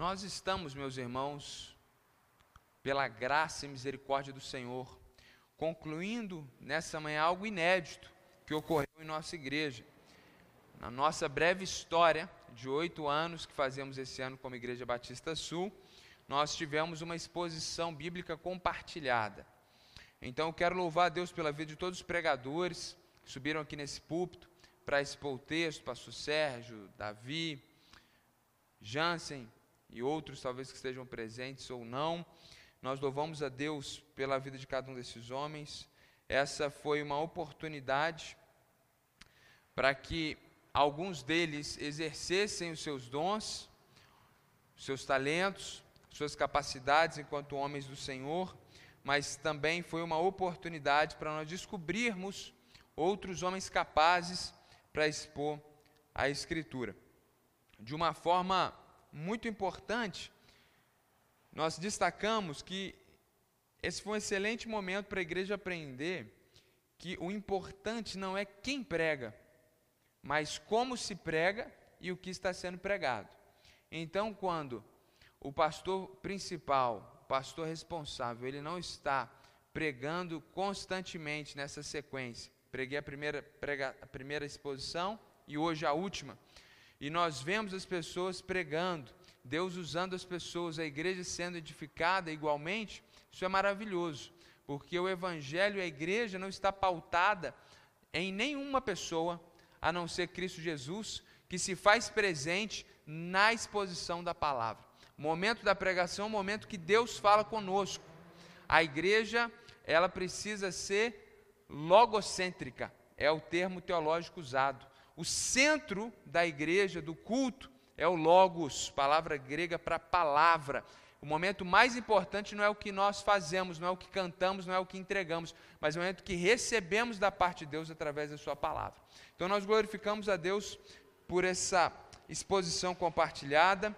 Nós estamos, meus irmãos, pela graça e misericórdia do Senhor, concluindo nessa manhã algo inédito que ocorreu em nossa igreja. Na nossa breve história de oito anos que fazemos esse ano como Igreja Batista Sul, nós tivemos uma exposição bíblica compartilhada. Então eu quero louvar a Deus pela vida de todos os pregadores que subiram aqui nesse púlpito para expor o texto, pastor Sérgio, Davi, Jansen e outros talvez que estejam presentes ou não. Nós louvamos a Deus pela vida de cada um desses homens. Essa foi uma oportunidade para que alguns deles exercessem os seus dons, seus talentos, suas capacidades enquanto homens do Senhor, mas também foi uma oportunidade para nós descobrirmos outros homens capazes para expor a Escritura. De uma forma muito importante, nós destacamos que esse foi um excelente momento para a igreja aprender que o importante não é quem prega, mas como se prega e o que está sendo pregado. Então, quando o pastor principal, pastor responsável, ele não está pregando constantemente nessa sequência. Preguei a primeira, prega, a primeira exposição e hoje a última. E nós vemos as pessoas pregando, Deus usando as pessoas, a igreja sendo edificada igualmente. Isso é maravilhoso, porque o evangelho e a igreja não está pautada em nenhuma pessoa, a não ser Cristo Jesus, que se faz presente na exposição da palavra. Momento da pregação momento que Deus fala conosco. A igreja, ela precisa ser logocêntrica, é o termo teológico usado. O centro da igreja, do culto, é o logos, palavra grega para palavra. O momento mais importante não é o que nós fazemos, não é o que cantamos, não é o que entregamos, mas é o momento que recebemos da parte de Deus através da Sua palavra. Então nós glorificamos a Deus por essa exposição compartilhada.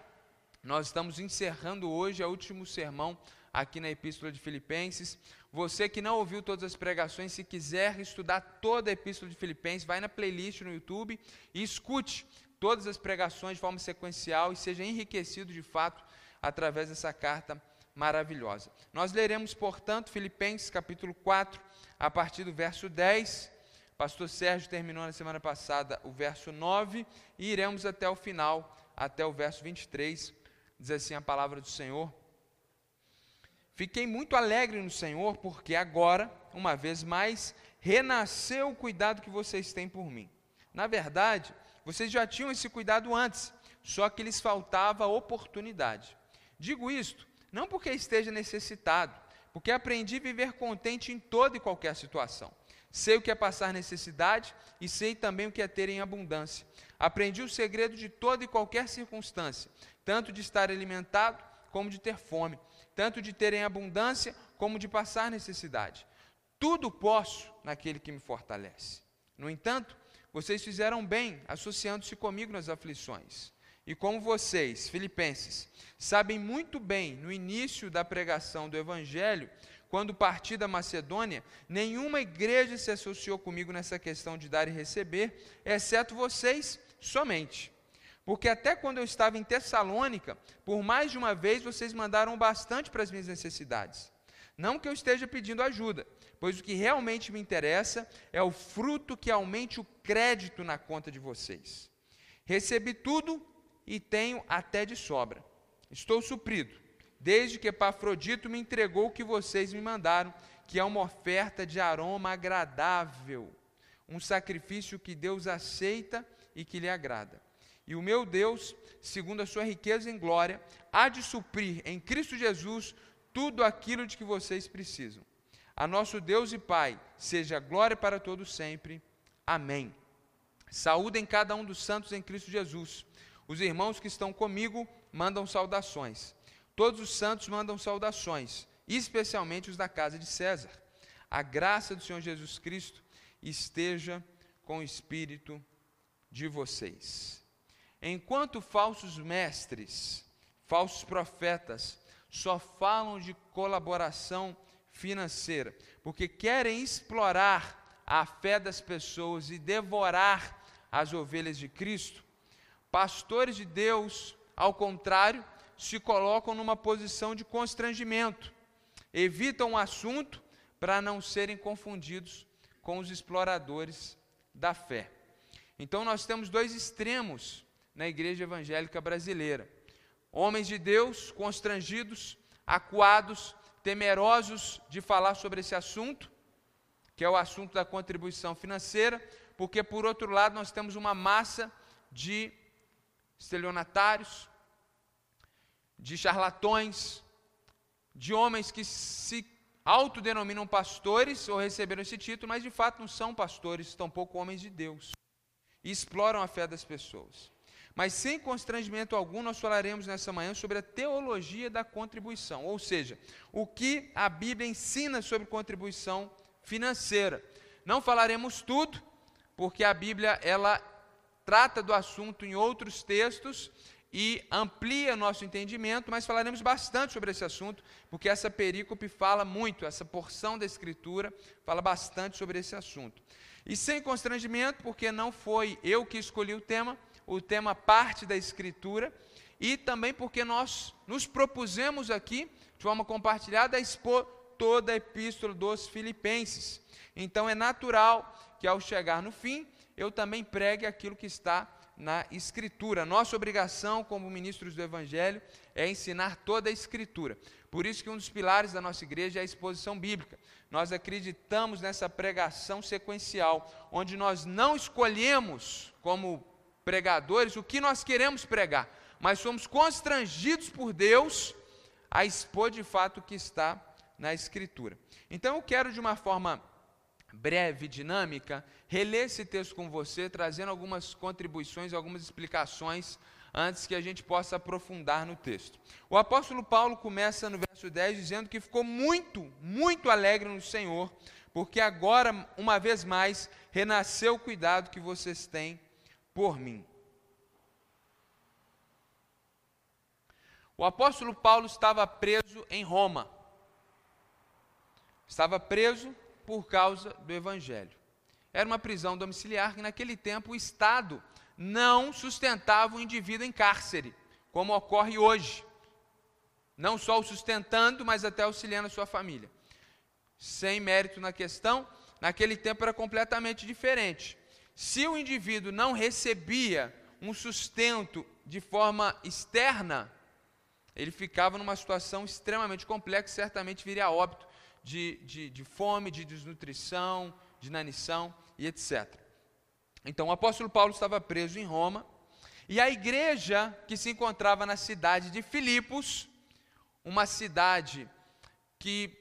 Nós estamos encerrando hoje o último sermão aqui na Epístola de Filipenses. Você que não ouviu todas as pregações, se quiser estudar toda a Epístola de Filipenses, vai na playlist no YouTube e escute todas as pregações de forma sequencial e seja enriquecido de fato através dessa carta maravilhosa. Nós leremos, portanto, Filipenses capítulo 4, a partir do verso 10. Pastor Sérgio terminou na semana passada o verso 9 e iremos até o final, até o verso 23 Diz assim a palavra do Senhor. Fiquei muito alegre no Senhor, porque agora, uma vez mais, renasceu o cuidado que vocês têm por mim. Na verdade, vocês já tinham esse cuidado antes, só que lhes faltava oportunidade. Digo isto, não porque esteja necessitado, porque aprendi a viver contente em toda e qualquer situação. Sei o que é passar necessidade e sei também o que é ter em abundância. Aprendi o segredo de toda e qualquer circunstância tanto de estar alimentado como de ter fome, tanto de ter em abundância como de passar necessidade. Tudo posso naquele que me fortalece. No entanto, vocês fizeram bem associando-se comigo nas aflições. E como vocês, filipenses, sabem muito bem, no início da pregação do Evangelho, quando parti da Macedônia, nenhuma igreja se associou comigo nessa questão de dar e receber, exceto vocês somente. Porque até quando eu estava em Tessalônica, por mais de uma vez vocês mandaram bastante para as minhas necessidades. Não que eu esteja pedindo ajuda, pois o que realmente me interessa é o fruto que aumente o crédito na conta de vocês. Recebi tudo e tenho até de sobra. Estou suprido, desde que Epafrodito me entregou o que vocês me mandaram, que é uma oferta de aroma agradável, um sacrifício que Deus aceita e que lhe agrada. E o meu Deus, segundo a sua riqueza em glória, há de suprir em Cristo Jesus tudo aquilo de que vocês precisam. A nosso Deus e Pai, seja glória para todos sempre. Amém. Saúdem cada um dos santos em Cristo Jesus. Os irmãos que estão comigo mandam saudações. Todos os santos mandam saudações, especialmente os da casa de César. A graça do Senhor Jesus Cristo esteja com o espírito de vocês. Enquanto falsos mestres, falsos profetas, só falam de colaboração financeira, porque querem explorar a fé das pessoas e devorar as ovelhas de Cristo, pastores de Deus, ao contrário, se colocam numa posição de constrangimento, evitam o assunto para não serem confundidos com os exploradores da fé. Então, nós temos dois extremos na igreja evangélica brasileira: homens de Deus constrangidos, acuados, temerosos de falar sobre esse assunto, que é o assunto da contribuição financeira, porque, por outro lado, nós temos uma massa de estelionatários, de charlatões, de homens que se autodenominam pastores ou receberam esse título, mas de fato não são pastores, tampouco homens de Deus, e exploram a fé das pessoas. Mas sem constrangimento algum, nós falaremos nessa manhã sobre a teologia da contribuição, ou seja, o que a Bíblia ensina sobre contribuição financeira. Não falaremos tudo, porque a Bíblia ela trata do assunto em outros textos e amplia nosso entendimento, mas falaremos bastante sobre esse assunto, porque essa perícope fala muito, essa porção da Escritura fala bastante sobre esse assunto. E sem constrangimento, porque não foi eu que escolhi o tema, o tema parte da Escritura, e também porque nós nos propusemos aqui, de forma compartilhada, a expor toda a Epístola dos Filipenses. Então é natural que ao chegar no fim, eu também pregue aquilo que está na Escritura. Nossa obrigação como ministros do Evangelho é ensinar toda a Escritura. Por isso que um dos pilares da nossa igreja é a exposição bíblica. Nós acreditamos nessa pregação sequencial, onde nós não escolhemos como pregadores o que nós queremos pregar, mas somos constrangidos por Deus a expor de fato o que está na Escritura. Então eu quero de uma forma breve, dinâmica, reler esse texto com você, trazendo algumas contribuições, algumas explicações, antes que a gente possa aprofundar no texto. O apóstolo Paulo começa no verso 10 dizendo que ficou muito, muito alegre no Senhor, porque agora, uma vez mais, renasceu o cuidado que vocês têm por mim. O apóstolo Paulo estava preso em Roma. Estava preso por causa do Evangelho. Era uma prisão domiciliar que, naquele tempo, o Estado não sustentava o indivíduo em cárcere, como ocorre hoje. Não só o sustentando, mas até auxiliando a sua família. Sem mérito na questão, naquele tempo era completamente diferente. Se o indivíduo não recebia um sustento de forma externa, ele ficava numa situação extremamente complexa, certamente viria óbito de, de, de fome, de desnutrição, de inanição e etc. Então, o apóstolo Paulo estava preso em Roma, e a igreja que se encontrava na cidade de Filipos, uma cidade que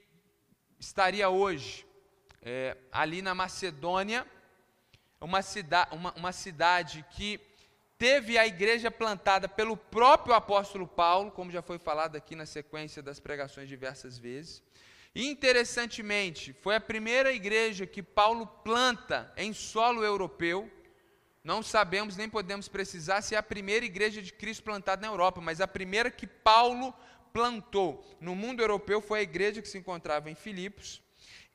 estaria hoje é, ali na Macedônia, uma, cida, uma, uma cidade que teve a igreja plantada pelo próprio apóstolo Paulo, como já foi falado aqui na sequência das pregações diversas vezes. Interessantemente, foi a primeira igreja que Paulo planta em solo europeu. Não sabemos nem podemos precisar se é a primeira igreja de Cristo plantada na Europa, mas a primeira que Paulo plantou no mundo europeu foi a igreja que se encontrava em Filipos.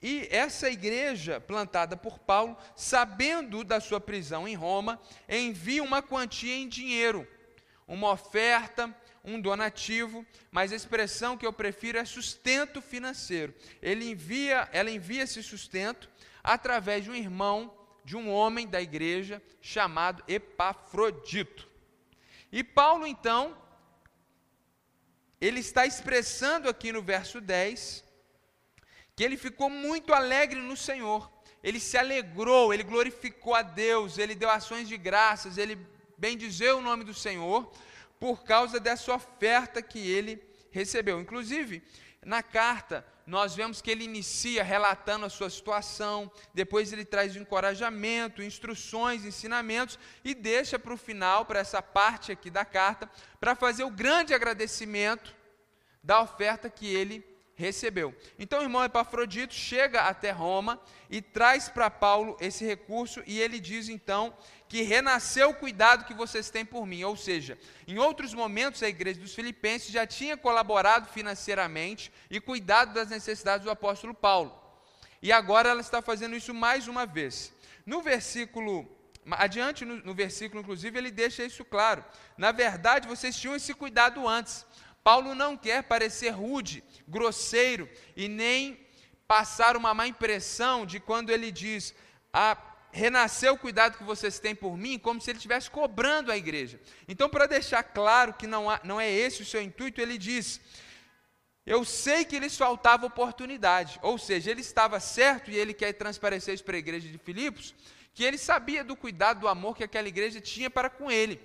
E essa igreja, plantada por Paulo, sabendo da sua prisão em Roma, envia uma quantia em dinheiro, uma oferta um donativo, mas a expressão que eu prefiro é sustento financeiro. Ele envia, ela envia esse sustento através de um irmão, de um homem da igreja chamado Epafrodito. E Paulo então ele está expressando aqui no verso 10 que ele ficou muito alegre no Senhor. Ele se alegrou, ele glorificou a Deus, ele deu ações de graças, ele bendizeu o nome do Senhor, por causa dessa oferta que ele recebeu. Inclusive, na carta, nós vemos que ele inicia relatando a sua situação, depois ele traz encorajamento, instruções, ensinamentos e deixa para o final, para essa parte aqui da carta, para fazer o grande agradecimento da oferta que ele recebeu. Então o irmão Epafrodito chega até Roma e traz para Paulo esse recurso e ele diz então que renasceu o cuidado que vocês têm por mim. Ou seja, em outros momentos a igreja dos Filipenses já tinha colaborado financeiramente e cuidado das necessidades do apóstolo Paulo. E agora ela está fazendo isso mais uma vez. No versículo adiante no, no, versículo, inclusive, ele deixa isso claro. Na verdade, vocês tinham esse cuidado antes. Paulo não quer parecer rude, grosseiro e nem passar uma má impressão de quando ele diz: ah, renasceu o cuidado que vocês têm por mim, como se ele estivesse cobrando a igreja. Então, para deixar claro que não, há, não é esse o seu intuito, ele diz: Eu sei que lhes faltava oportunidade, ou seja, ele estava certo e ele quer transparecer isso para a igreja de Filipos, que ele sabia do cuidado, do amor que aquela igreja tinha para com ele.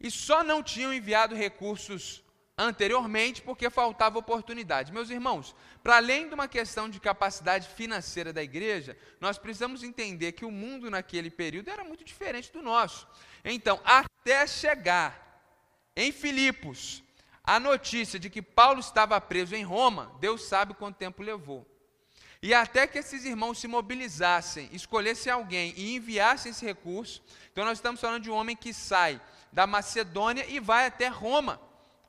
E só não tinham enviado recursos anteriormente porque faltava oportunidade. Meus irmãos, para além de uma questão de capacidade financeira da igreja, nós precisamos entender que o mundo naquele período era muito diferente do nosso. Então, até chegar em Filipos a notícia de que Paulo estava preso em Roma, Deus sabe quanto tempo levou. E até que esses irmãos se mobilizassem, escolhessem alguém e enviassem esse recurso, então nós estamos falando de um homem que sai da Macedônia e vai até Roma.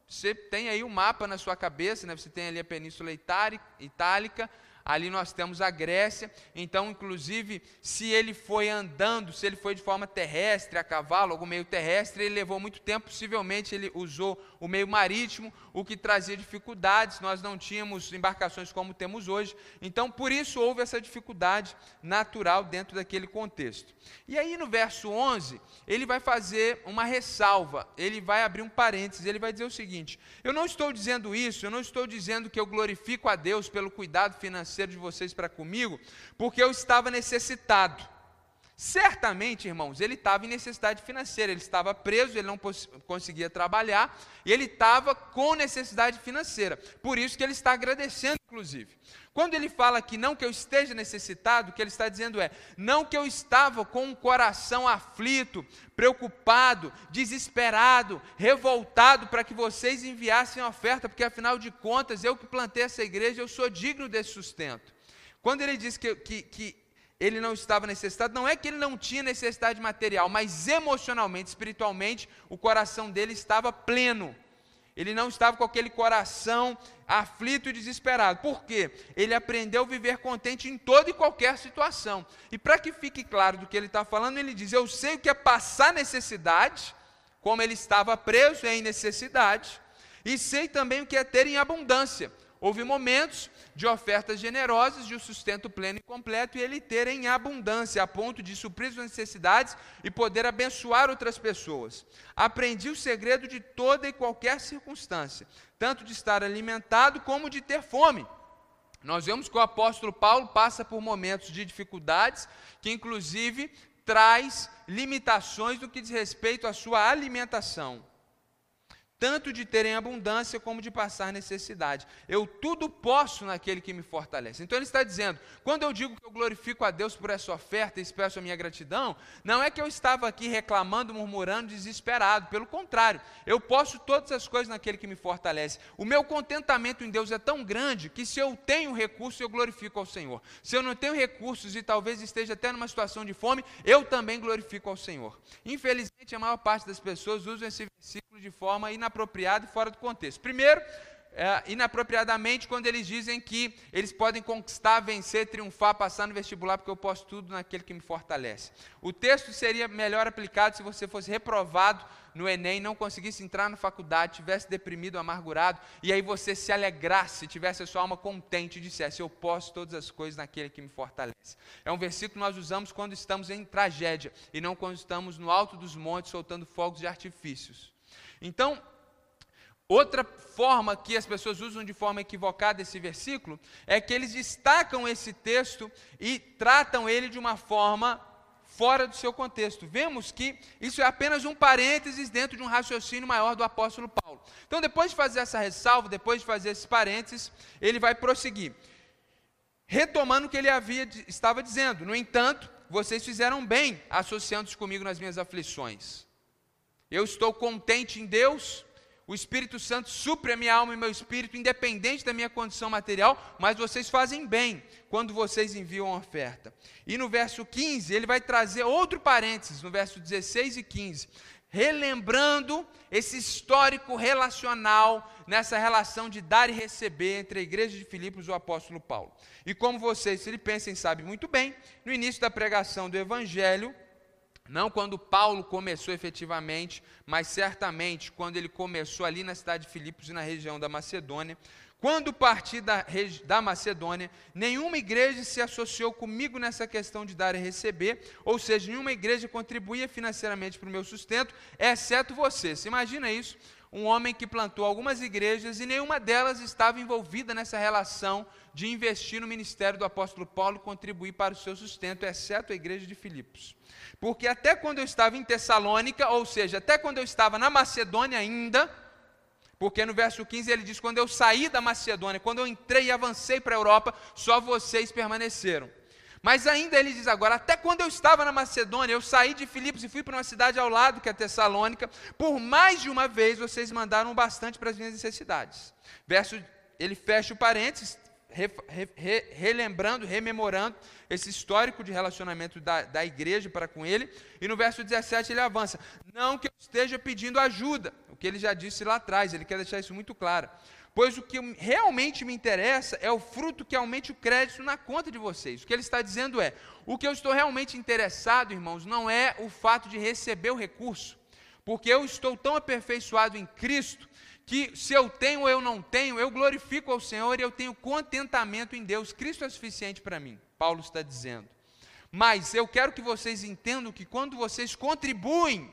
Você tem aí um mapa na sua cabeça, né? você tem ali a Península Itálica, ali nós temos a Grécia, então, inclusive, se ele foi andando, se ele foi de forma terrestre, a cavalo, algum meio terrestre, ele levou muito tempo, possivelmente ele usou o meio marítimo, o que trazia dificuldades, nós não tínhamos embarcações como temos hoje, então, por isso houve essa dificuldade natural dentro daquele contexto. E aí, no verso 11, ele vai fazer uma ressalva, ele vai abrir um parênteses, ele vai dizer o seguinte: Eu não estou dizendo isso, eu não estou dizendo que eu glorifico a Deus pelo cuidado financeiro financeiro de vocês para comigo, porque eu estava necessitado. Certamente, irmãos, ele estava em necessidade financeira, ele estava preso, ele não conseguia trabalhar, e ele estava com necessidade financeira. Por isso que ele está agradecendo, inclusive. Quando ele fala que não que eu esteja necessitado, o que ele está dizendo é: não que eu estava com um coração aflito, preocupado, desesperado, revoltado para que vocês enviassem a oferta, porque afinal de contas, eu que plantei essa igreja, eu sou digno desse sustento. Quando ele diz que, que, que ele não estava necessitado, não é que ele não tinha necessidade material, mas emocionalmente, espiritualmente, o coração dele estava pleno. Ele não estava com aquele coração aflito e desesperado. Por quê? Ele aprendeu a viver contente em toda e qualquer situação. E para que fique claro do que ele está falando, ele diz: Eu sei o que é passar necessidade, como ele estava preso em necessidade, e sei também o que é ter em abundância. Houve momentos de ofertas generosas, de um sustento pleno e completo, e ele ter em abundância, a ponto de suprir suas necessidades e poder abençoar outras pessoas. Aprendi o segredo de toda e qualquer circunstância, tanto de estar alimentado como de ter fome. Nós vemos que o apóstolo Paulo passa por momentos de dificuldades, que inclusive traz limitações no que diz respeito à sua alimentação tanto de ter em abundância como de passar necessidade. Eu tudo posso naquele que me fortalece. Então ele está dizendo: quando eu digo que eu glorifico a Deus por essa oferta e expresso a minha gratidão, não é que eu estava aqui reclamando, murmurando, desesperado. Pelo contrário, eu posso todas as coisas naquele que me fortalece. O meu contentamento em Deus é tão grande que se eu tenho recursos, eu glorifico ao Senhor. Se eu não tenho recursos e talvez esteja até numa situação de fome, eu também glorifico ao Senhor. Infelizmente, a maior parte das pessoas usam esse versículo de forma inapropriada inapropriado e fora do contexto. Primeiro, é, inapropriadamente quando eles dizem que eles podem conquistar, vencer, triunfar, passar no vestibular, porque eu posso tudo naquele que me fortalece. O texto seria melhor aplicado se você fosse reprovado no Enem, não conseguisse entrar na faculdade, tivesse deprimido, amargurado, e aí você se alegrasse, tivesse a sua alma contente e dissesse: Eu posso todas as coisas naquele que me fortalece. É um versículo que nós usamos quando estamos em tragédia e não quando estamos no alto dos montes soltando fogos de artifícios. Então, Outra forma que as pessoas usam de forma equivocada esse versículo é que eles destacam esse texto e tratam ele de uma forma fora do seu contexto. Vemos que isso é apenas um parênteses dentro de um raciocínio maior do apóstolo Paulo. Então, depois de fazer essa ressalva, depois de fazer esses parênteses, ele vai prosseguir, retomando o que ele havia estava dizendo. No entanto, vocês fizeram bem associando-se comigo nas minhas aflições. Eu estou contente em Deus o Espírito Santo supre a minha alma e meu espírito, independente da minha condição material, mas vocês fazem bem quando vocês enviam a oferta. E no verso 15, ele vai trazer outro parênteses, no verso 16 e 15, relembrando esse histórico relacional nessa relação de dar e receber entre a igreja de Filipos e o apóstolo Paulo. E como vocês, filipenses, sabem muito bem, no início da pregação do evangelho, Não quando Paulo começou efetivamente, mas certamente quando ele começou ali na cidade de Filipos e na região da Macedônia. Quando parti da, da, Macedônia, nenhuma igreja se associou comigo nessa questão de dar e receber, ou seja, nenhuma igreja contribuía financeiramente para o meu sustento, exceto você. Você imagina isso? Um homem que plantou algumas igrejas e nenhuma delas estava envolvida nessa relação de investir no ministério do apóstolo Paulo e contribuir para o seu sustento, exceto a igreja de Filipos. Porque até quando eu estava em Tessalônica, ou seja, até quando eu estava na Macedônia ainda, porque no verso 15 ele diz: Quando eu saí da Macedônia, quando eu entrei e avancei para a Europa, só vocês permaneceram. Mas ainda ele diz agora: Até quando eu estava na Macedônia, eu saí de Filipos e fui para uma cidade ao lado, que é Tessalônica, por mais de uma vez vocês mandaram bastante para as minhas necessidades. Verso, ele fecha o parênteses, re, re, relembrando, rememorando esse histórico de relacionamento da, da igreja para com ele. E no verso 17 ele avança: Não que eu esteja pedindo ajuda que ele já disse lá atrás, ele quer deixar isso muito claro. Pois o que realmente me interessa é o fruto que aumente o crédito na conta de vocês. O que ele está dizendo é: o que eu estou realmente interessado, irmãos, não é o fato de receber o recurso, porque eu estou tão aperfeiçoado em Cristo que se eu tenho ou eu não tenho, eu glorifico ao Senhor e eu tenho contentamento em Deus. Cristo é suficiente para mim, Paulo está dizendo. Mas eu quero que vocês entendam que quando vocês contribuem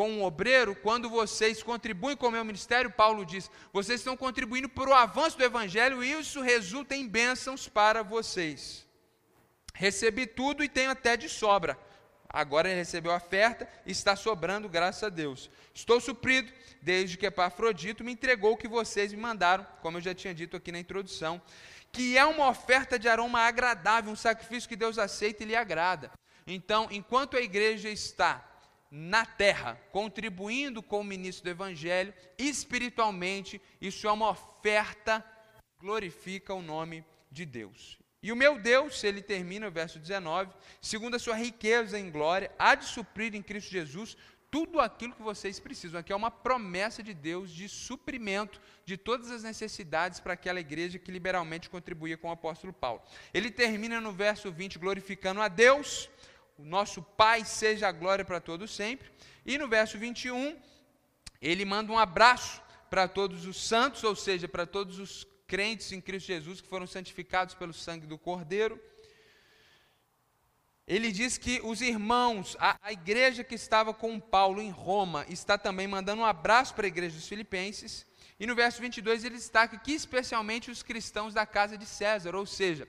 com um obreiro, quando vocês contribuem com o meu ministério, Paulo diz, vocês estão contribuindo para o avanço do Evangelho e isso resulta em bênçãos para vocês. Recebi tudo e tenho até de sobra. Agora ele recebeu a oferta e está sobrando, graças a Deus. Estou suprido, desde que Epafrodito me entregou o que vocês me mandaram, como eu já tinha dito aqui na introdução, que é uma oferta de aroma agradável, um sacrifício que Deus aceita e lhe agrada. Então, enquanto a igreja está na terra, contribuindo com o ministro do Evangelho, espiritualmente, isso é uma oferta, glorifica o nome de Deus. E o meu Deus, ele termina o verso 19, segundo a sua riqueza em glória, há de suprir em Cristo Jesus tudo aquilo que vocês precisam. Aqui é uma promessa de Deus de suprimento de todas as necessidades para aquela igreja que liberalmente contribuía com o apóstolo Paulo. Ele termina no verso 20 glorificando a Deus, o nosso Pai seja a glória para todos sempre. E no verso 21, ele manda um abraço para todos os santos, ou seja, para todos os crentes em Cristo Jesus que foram santificados pelo sangue do Cordeiro. Ele diz que os irmãos, a, a, igreja que estava com Paulo em Roma, está também mandando um abraço para a igreja dos Filipenses. E no verso 22 ele destaca que especialmente os cristãos da casa de César, ou seja,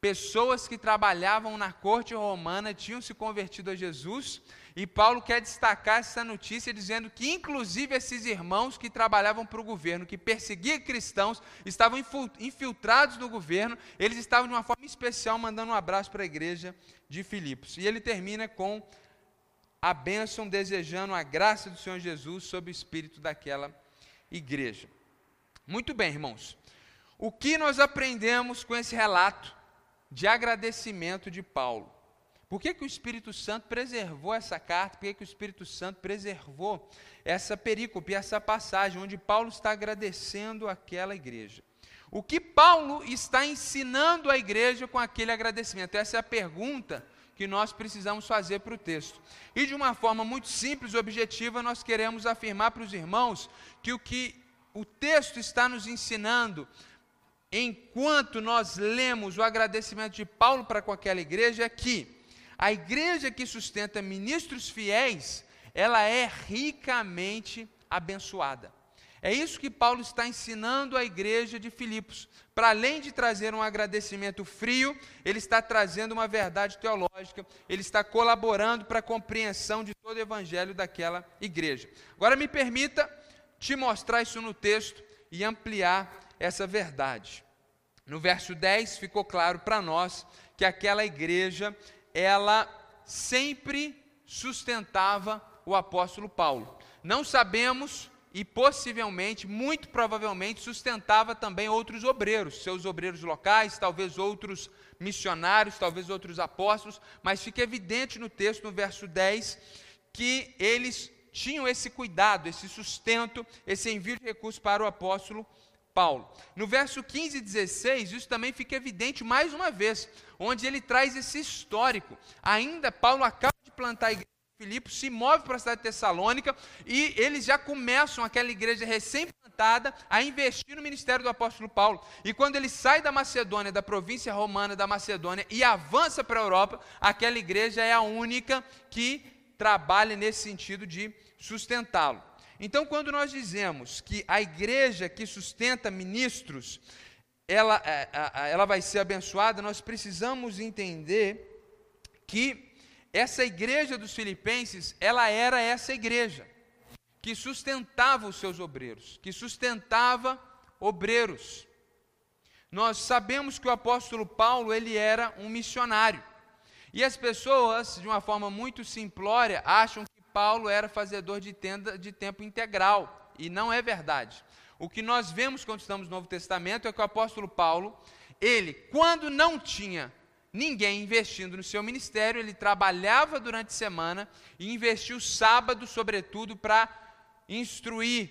Pessoas que trabalhavam na corte romana tinham se convertido a Jesus, e Paulo quer destacar essa notícia dizendo que, inclusive, esses irmãos que trabalhavam para o governo, que perseguiam cristãos, estavam infiltrados no governo, eles estavam de uma forma especial mandando um abraço para a igreja de Filipos. E ele termina com a bênção, desejando a graça do Senhor Jesus sobre o espírito daquela igreja. Muito bem, irmãos. O que nós aprendemos com esse relato? De agradecimento de Paulo. Por que, que o Espírito Santo preservou essa carta? Por que, que o Espírito Santo preservou essa perícope, essa passagem, onde Paulo está agradecendo aquela igreja? O que Paulo está ensinando à igreja com aquele agradecimento? Essa é a pergunta que nós precisamos fazer para o texto. E de uma forma muito simples e objetiva, nós queremos afirmar para os irmãos que o que o texto está nos ensinando enquanto nós lemos o agradecimento de Paulo para com aquela igreja, é que a igreja que sustenta ministros fiéis, ela é ricamente abençoada. É isso que Paulo está ensinando à igreja de Filipos. Para além de trazer um agradecimento frio, ele está trazendo uma verdade teológica, ele está colaborando para a compreensão de todo o evangelho daquela igreja. Agora me permita te mostrar isso no texto e ampliar essa verdade. No verso 10 ficou claro para nós que aquela igreja, ela sempre sustentava o apóstolo Paulo. Não sabemos e possivelmente, muito provavelmente, sustentava também outros obreiros, seus obreiros locais, talvez outros missionários, talvez outros apóstolos, mas fica evidente no texto, no verso 10, que eles tinham esse cuidado, esse sustento, esse envio de recursos para o apóstolo Paulo. No verso 15 e 16, isso também fica evidente mais uma vez, onde ele traz esse histórico. Ainda Paulo acaba de plantar a igreja de Filipos, se move para a cidade de Tessalônica e eles já começam aquela igreja recém-plantada a investir no ministério do apóstolo Paulo. E quando ele sai da Macedônia, da província romana da Macedônia e avança para a Europa, aquela igreja é a única que trabalha nesse sentido de sustentá-lo. Então, quando nós dizemos que a igreja que sustenta ministros, ela, é, ela vai ser abençoada, nós precisamos entender que essa igreja dos filipenses, ela era essa igreja que sustentava os seus obreiros, que sustentava obreiros. Nós sabemos que o apóstolo Paulo, ele era um missionário. E as pessoas, de uma forma muito simplória, acham Paulo era fazedor de tenda de tempo integral, e não é verdade. O que nós vemos quando estamos no Novo Testamento é que o apóstolo Paulo, ele, quando não tinha ninguém investindo no seu ministério, ele trabalhava durante a semana e investiu sábado, sobretudo, para instruir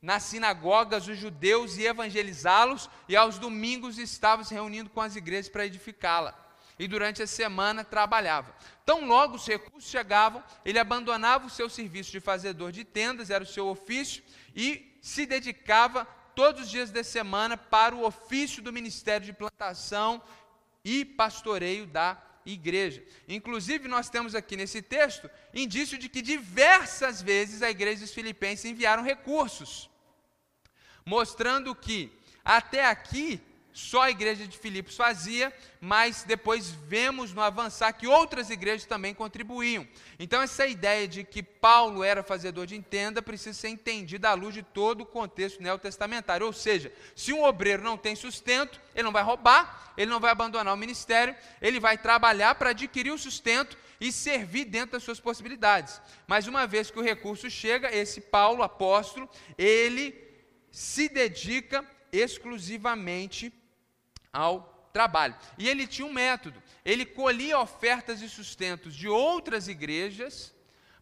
nas sinagogas os judeus e evangelizá-los, e aos domingos estava se reunindo com as igrejas para edificá-la. E durante a semana trabalhava. Tão logo os recursos chegavam, ele abandonava o seu serviço de fazedor de tendas, era o seu ofício, e se dedicava todos os dias da semana para o ofício do ministério de plantação e pastoreio da igreja. Inclusive, nós temos aqui nesse texto indício de que diversas vezes a igreja dos Filipenses enviaram recursos, mostrando que até aqui só a igreja de Filipos fazia, mas depois vemos no avançar que outras igrejas também contribuíam. Então, essa ideia de que Paulo era fazedor de entenda precisa ser entendida à luz de todo o contexto neotestamentário. Ou seja, se um obreiro não tem sustento, ele não vai roubar, ele não vai abandonar o ministério, ele vai trabalhar para adquirir o sustento e servir dentro das suas possibilidades. Mas uma vez que o recurso chega, esse Paulo, apóstolo, ele se dedica exclusivamente ao trabalho. E ele tinha um método. Ele colhia ofertas e sustentos de outras igrejas,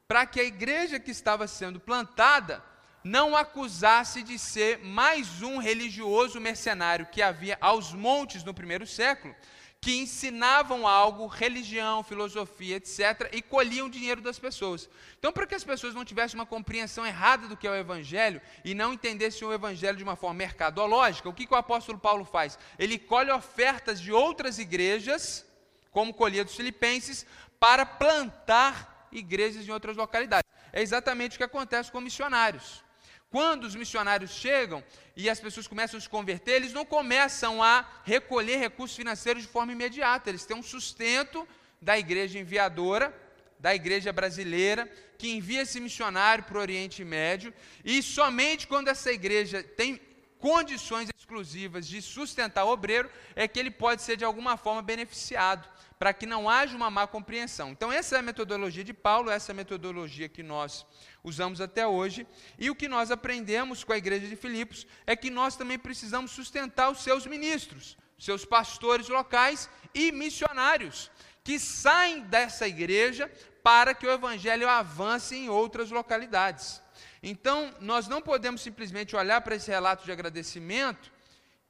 para que a igreja que estava sendo plantada não acusasse de ser mais um religioso mercenário que havia aos montes no primeiro século, que ensinavam algo, religião, filosofia, etc., e colhiam dinheiro das pessoas. Então, para que as pessoas não tivessem uma compreensão errada do que é o Evangelho e não entendessem o Evangelho de uma forma mercadológica, o que, que o apóstolo Paulo faz? Ele colhe ofertas de outras igrejas, como colhia dos filipenses, para plantar igrejas em outras localidades. É exatamente o que acontece com missionários. Quando os missionários chegam e as pessoas começam a se converter, eles não começam a recolher recursos financeiros de forma imediata, eles têm um sustento da igreja enviadora, da igreja brasileira, que envia esse missionário para o Oriente Médio, e somente quando essa igreja tem condições exclusivas de sustentar o obreiro, é que ele pode ser de alguma forma beneficiado, para que não haja uma má compreensão. Então, essa é a metodologia de Paulo, essa é a metodologia que nós usamos até hoje. E o que nós aprendemos com a igreja de Filipos é que nós também precisamos sustentar os seus ministros, seus pastores locais e missionários, que saem dessa igreja para que o evangelho avance em outras localidades. Então, nós não podemos simplesmente olhar para esse relato de agradecimento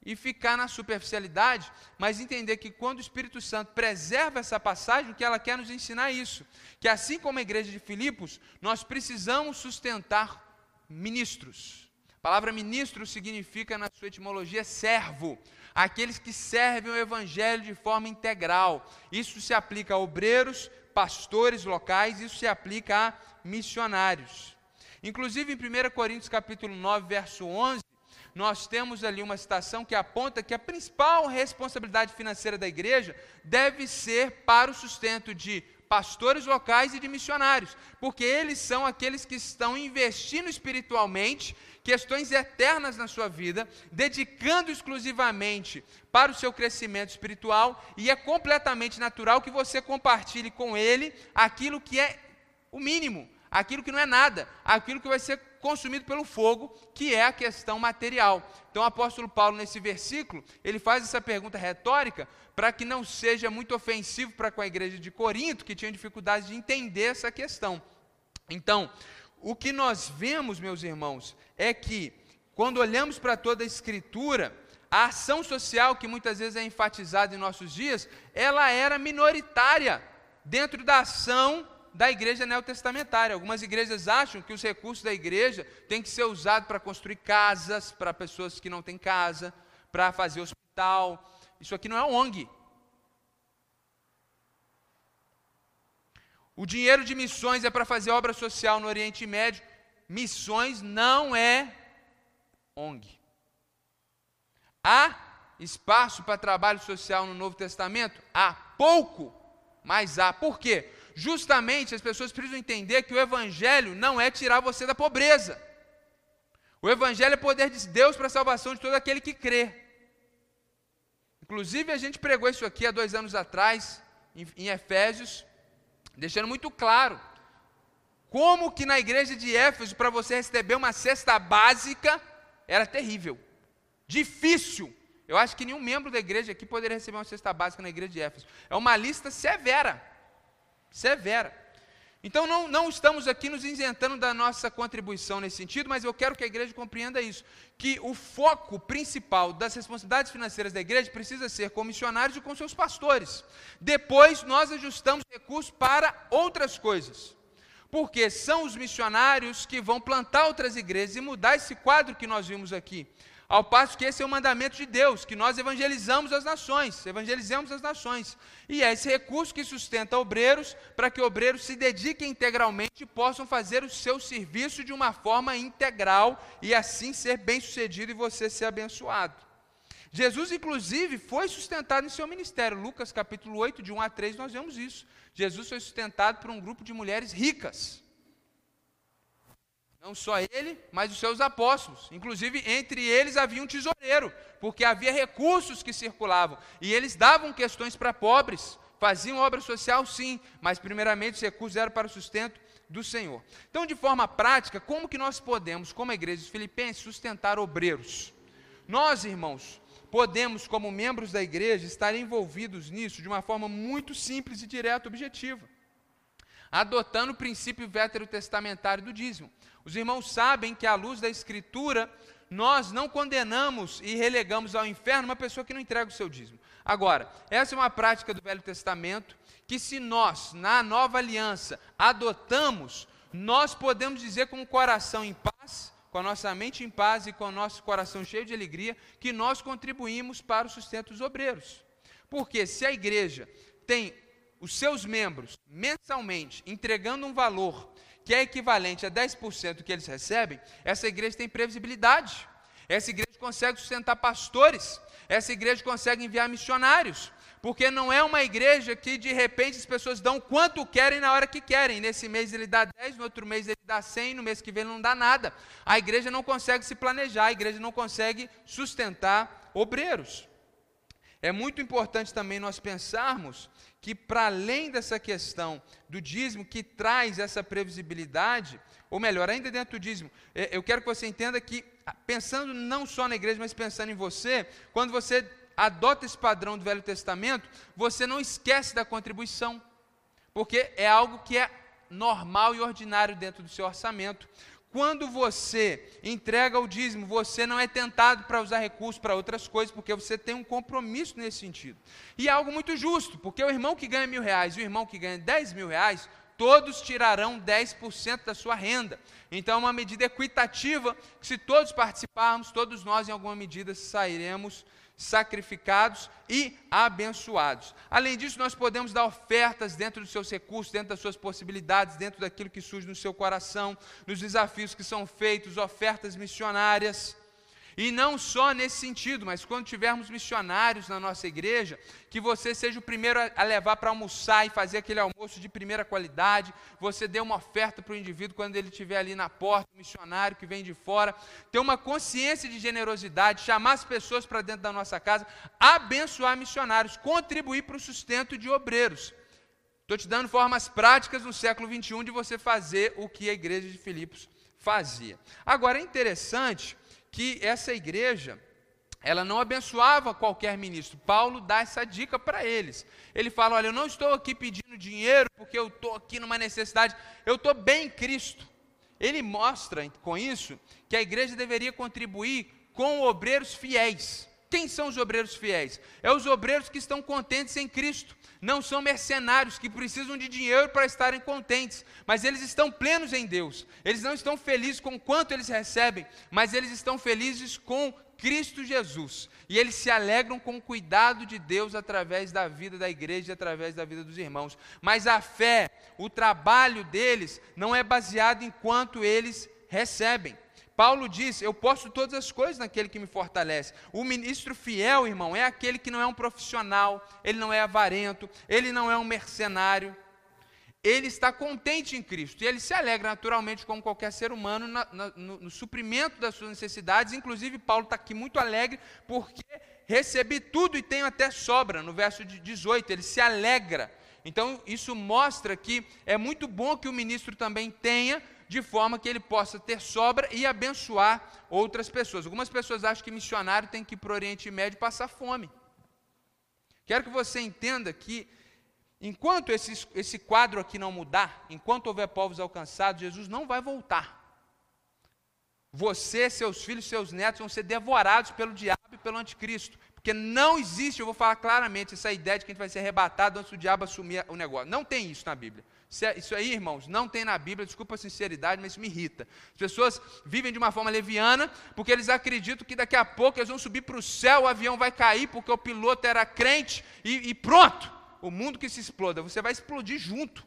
e ficar na superficialidade, mas entender que quando o Espírito Santo preserva essa passagem, o que ela quer nos ensinar é isso, que assim como a igreja de Filipos, nós precisamos sustentar ministros. A palavra ministro significa, na sua etimologia, servo, aqueles que servem o evangelho de forma integral. Isso se aplica a obreiros, pastores locais, isso se aplica a missionários. Inclusive em 1 Coríntios capítulo 9, verso 11, nós temos ali uma citação que aponta que a principal responsabilidade financeira da igreja deve ser para o sustento de pastores locais e de missionários, porque eles são aqueles que estão investindo espiritualmente questões eternas na sua vida, dedicando exclusivamente para o seu crescimento espiritual, e é completamente natural que você compartilhe com ele aquilo que é o mínimo, aquilo que não é nada, aquilo que vai ser consumido pelo fogo, que é a questão material. Então o apóstolo Paulo, nesse versículo, ele faz essa pergunta retórica para que não seja muito ofensivo para com a igreja de Corinto, que tinha dificuldade de entender essa questão. Então, o que nós vemos, meus irmãos, é que quando olhamos para toda a escritura, a ação social que muitas vezes é enfatizada em nossos dias, ela era minoritária dentro da ação da igreja neotestamentária. Algumas igrejas acham que os recursos da igreja têm que ser usados para construir casas para pessoas que não têm casa, para fazer hospital. Isso aqui não é ONG. O dinheiro de missões é para fazer obra social no Oriente Médio. Missões não é ONG. Há espaço para trabalho social no Novo Testamento? Há pouco, mas há. Por quê? Justamente as pessoas precisam entender que o Evangelho não é tirar você da pobreza. O Evangelho é poder de Deus para a salvação de todo aquele que crê. Inclusive, a gente pregou isso aqui há dois anos atrás, em, em Efésios, deixando muito claro como que na igreja de Éfeso, para você receber uma cesta básica, era terrível, difícil. Eu acho que nenhum membro da igreja aqui poderia receber uma cesta básica na igreja de Éfeso. É uma lista severa. Severa. Então não, não estamos aqui nos isentando da nossa contribuição nesse sentido, mas eu quero que a igreja compreenda isso: que o foco principal das responsabilidades financeiras da igreja precisa ser com missionários e com seus pastores. Depois nós ajustamos recursos para outras coisas. Porque são os missionários que vão plantar outras igrejas e mudar esse quadro que nós vimos aqui. Ao passo que esse é o mandamento de Deus, que nós evangelizamos as nações, evangelizemos as nações. E é esse recurso que sustenta obreiros, para que obreiros se dediquem integralmente e possam fazer o seu serviço de uma forma integral e assim ser bem-sucedido e você ser abençoado. Jesus, inclusive, foi sustentado em seu ministério. Lucas capítulo 8, de 1 a 3, nós vemos isso. Jesus foi sustentado por um grupo de mulheres ricas. Não só ele, mas os seus apóstolos. Inclusive, entre eles havia um tesoureiro, porque havia recursos que circulavam. E eles davam questões para pobres, faziam obra social, sim, mas primeiramente os recursos eram para o sustento do Senhor. Então, de forma prática, como que nós podemos, como igreja dos Filipenses, sustentar obreiros? Nós, irmãos, podemos, como membros da igreja, estar envolvidos nisso de uma forma muito simples e direta, objetiva adotando o princípio veterotestamentário do dízimo. Os irmãos sabem que, à luz da Escritura, nós não condenamos e relegamos ao inferno uma pessoa que não entrega o seu dízimo. Agora, essa é uma prática do Velho Testamento que, se nós, na nova aliança, adotamos, nós podemos dizer com o coração em paz, com a nossa mente em paz e com o nosso coração cheio de alegria, que nós contribuímos para o sustento dos obreiros. Porque se a igreja tem os seus membros mensalmente entregando um valor que é equivalente a 10% que eles recebem, essa igreja tem previsibilidade. Essa igreja consegue sustentar pastores, essa igreja consegue enviar missionários, porque não é uma igreja que de repente as pessoas dão quanto querem na hora que querem. Nesse mês ele dá 10, no outro mês ele dá 100, no mês que vem ele não dá nada. A igreja não consegue se planejar, a igreja não consegue sustentar obreiros. É muito importante também nós pensarmos que, para além dessa questão do dízimo, que traz essa previsibilidade, ou melhor, ainda dentro do dízimo, é, eu quero que você entenda que, ah, pensando não só na igreja, mas pensando em você, quando você adota esse padrão do Velho Testamento, você não esquece da contribuição, porque é algo que é normal e ordinário dentro do seu orçamento. Quando você entrega o dízimo, você não é tentado para usar recursos para outras coisas, porque você tem um compromisso nesse sentido. E é algo muito justo, porque o irmão que ganha mil reais e o irmão que ganha dez mil reais, todos tirarão 10% da sua renda. Então é uma medida equitativa, que se todos participarmos, todos nós em alguma medida sairemos sacrificados e abençoados. Além disso, nós podemos dar ofertas dentro dos seus recursos, dentro das suas possibilidades, dentro daquilo que surge no seu coração, nos desafios que são feitos, ofertas missionárias. E não só nesse sentido, mas quando tivermos missionários na nossa igreja, que você seja o primeiro a levar para almoçar e fazer aquele almoço de primeira qualidade, você dê uma oferta para o indivíduo quando ele estiver ali na porta, o missionário que vem de fora, ter uma consciência de generosidade, chamar as pessoas para dentro da nossa casa, abençoar missionários, contribuir para o sustento de obreiros. Estou te dando formas práticas no século 21 de você fazer o que a igreja de Filipos fazia. Agora é interessante que essa igreja, ela não abençoava qualquer ministro. Paulo dá essa dica para eles. Ele fala: Olha, eu não estou aqui pedindo dinheiro porque eu estou aqui numa necessidade, eu estou bem em Cristo. Ele mostra com isso que a igreja deveria contribuir com obreiros fiéis. Quem são os obreiros fiéis? É os obreiros que estão contentes em Cristo. Não são mercenários que precisam de dinheiro para estarem contentes, mas eles estão plenos em Deus. Eles não estão felizes com quanto eles recebem, mas eles estão felizes com Cristo Jesus. E eles se alegram com o cuidado de Deus através da vida da igreja e através da vida dos irmãos. Mas a fé, o trabalho deles, não é baseado em quanto eles recebem. Paulo diz: Eu posso todas as coisas naquele que me fortalece. O ministro fiel, irmão, é aquele que não é um profissional, ele não é avarento, ele não é um mercenário. Ele está contente em Cristo e ele se alegra naturalmente, como qualquer ser humano, na, na, no, no suprimento das suas necessidades. Inclusive, Paulo está aqui muito alegre porque recebi tudo e tenho até sobra. No verso 18, ele se alegra. Então, isso mostra que é muito bom que o ministro também tenha de forma que ele possa ter sobra e abençoar outras pessoas. Algumas pessoas acham que missionário tem que ir para o Oriente Médio passar fome. Quero que você entenda que, enquanto esse, esse quadro aqui não mudar, enquanto houver povos alcançados, Jesus não vai voltar. Você, seus filhos, seus netos vão ser devorados pelo diabo e pelo anticristo. Porque não existe, eu vou falar claramente, essa ideia de que a gente vai ser arrebatado antes do diabo assumir o negócio. Não tem isso na Bíblia. É, isso aí, irmãos, não tem na Bíblia, desculpa a sinceridade, mas isso me irrita. As pessoas vivem de uma forma leviana porque eles acreditam que daqui a pouco eles vão subir para o céu, o avião vai cair porque o piloto era crente e, e pronto. O mundo que se exploda, você vai explodir junto.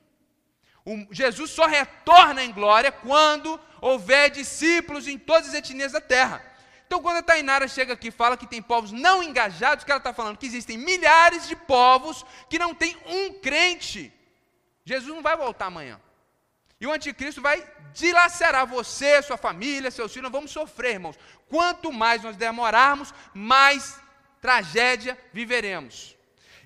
O, Jesus só retorna em glória quando houver discípulos em todas as etnias da terra. Então, quando a Tainara chega aqui e fala que tem povos não engajados, o que ela está falando? Que existem milhares de povos que não tem um crente Jesus não vai voltar amanhã. E o anticristo vai dilacerar você, sua família, seus filhos. Vamos sofrer, irmãos. Quanto mais nós demorarmos, mais tragédia viveremos.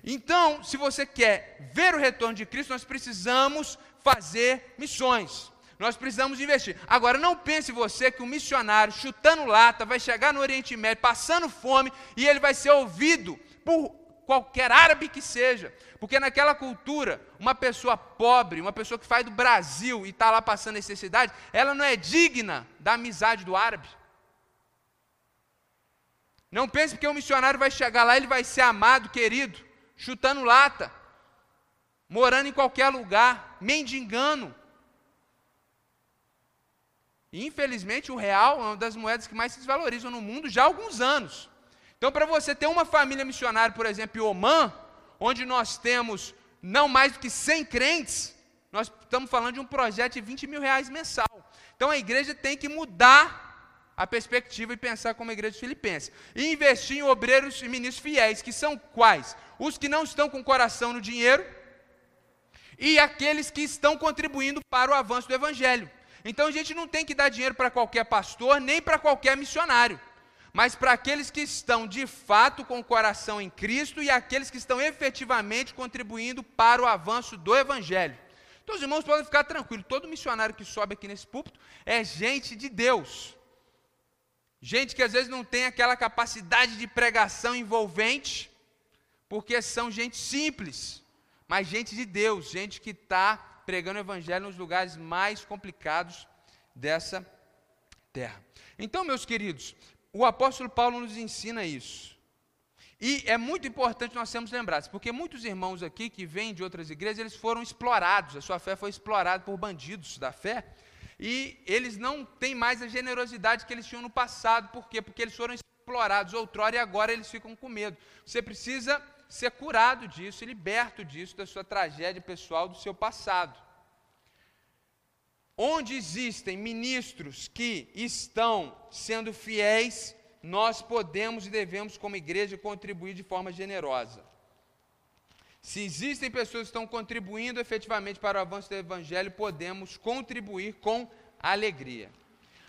Então, se você quer ver o retorno de Cristo, nós precisamos fazer missões. Nós precisamos investir. Agora, não pense você que um missionário chutando lata vai chegar no Oriente Médio, passando fome, e ele vai ser ouvido por qualquer árabe que seja, porque naquela cultura, uma pessoa pobre, uma pessoa que faz do Brasil e está lá passando necessidade, ela não é digna da amizade do árabe. Não pense que um missionário vai chegar lá, ele vai ser amado, querido, chutando lata, morando em qualquer lugar, mendigando. Infelizmente, o real é uma das moedas que mais se desvalorizam no mundo já há alguns anos. Então, para você ter uma família missionária, por exemplo, em Oman, onde nós temos não mais do que 100 crentes, nós estamos falando de um projeto de 20 mil reais mensal. Então, a igreja tem que mudar a perspectiva e pensar como a igreja filipense. E investir em obreiros e ministros fiéis, que são quais? Os que não estão com o coração no dinheiro e aqueles que estão contribuindo para o avanço do evangelho. Então a gente não tem que dar dinheiro para qualquer pastor, nem para qualquer missionário mas para aqueles que estão de fato com o coração em Cristo e aqueles que estão efetivamente contribuindo para o avanço do Evangelho. Então, os irmãos podem ficar tranquilos, todo missionário que sobe aqui nesse púlpito é gente de Deus. Gente que às vezes não tem aquela capacidade de pregação envolvente, porque são gente simples, mas gente de Deus, gente que está pregando o Evangelho nos lugares mais complicados dessa terra. Então, meus queridos, o apóstolo Paulo nos ensina isso. E é muito importante nós sermos lembrados, porque muitos irmãos aqui que vêm de outras igrejas, eles foram explorados, a sua fé foi explorada por bandidos da fé, e eles não têm mais a generosidade que eles tinham no passado, por quê? Porque eles foram explorados outrora e agora eles ficam com medo. Você precisa ser curado disso, liberto disso, da sua tragédia pessoal, do seu passado. Onde existem ministros que estão sendo fiéis, nós podemos e devemos, como igreja, contribuir de forma generosa. Se existem pessoas que estão contribuindo efetivamente para o avanço do Evangelho, podemos contribuir com alegria.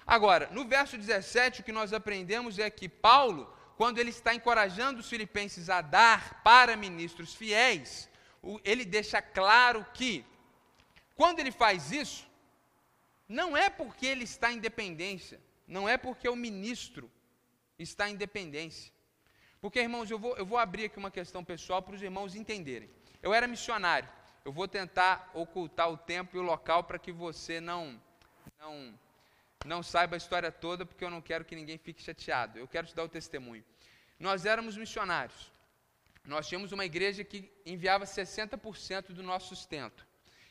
Agora, no verso 17, o que nós aprendemos é que Paulo, quando ele está encorajando os filipenses a dar para ministros fiéis, ele deixa claro que, quando ele faz isso, não é porque ele está em dependência, não é porque o ministro está em dependência. Porque, irmãos, eu vou, eu vou abrir aqui uma questão pessoal para os irmãos entenderem. Eu era missionário, eu vou tentar ocultar o tempo e o local para que você não, não, não saiba a história toda, porque eu não quero que ninguém fique chateado. Eu quero te dar o testemunho. nós éramos missionários. Nós tínhamos uma igreja que enviava 60% do nosso sustento.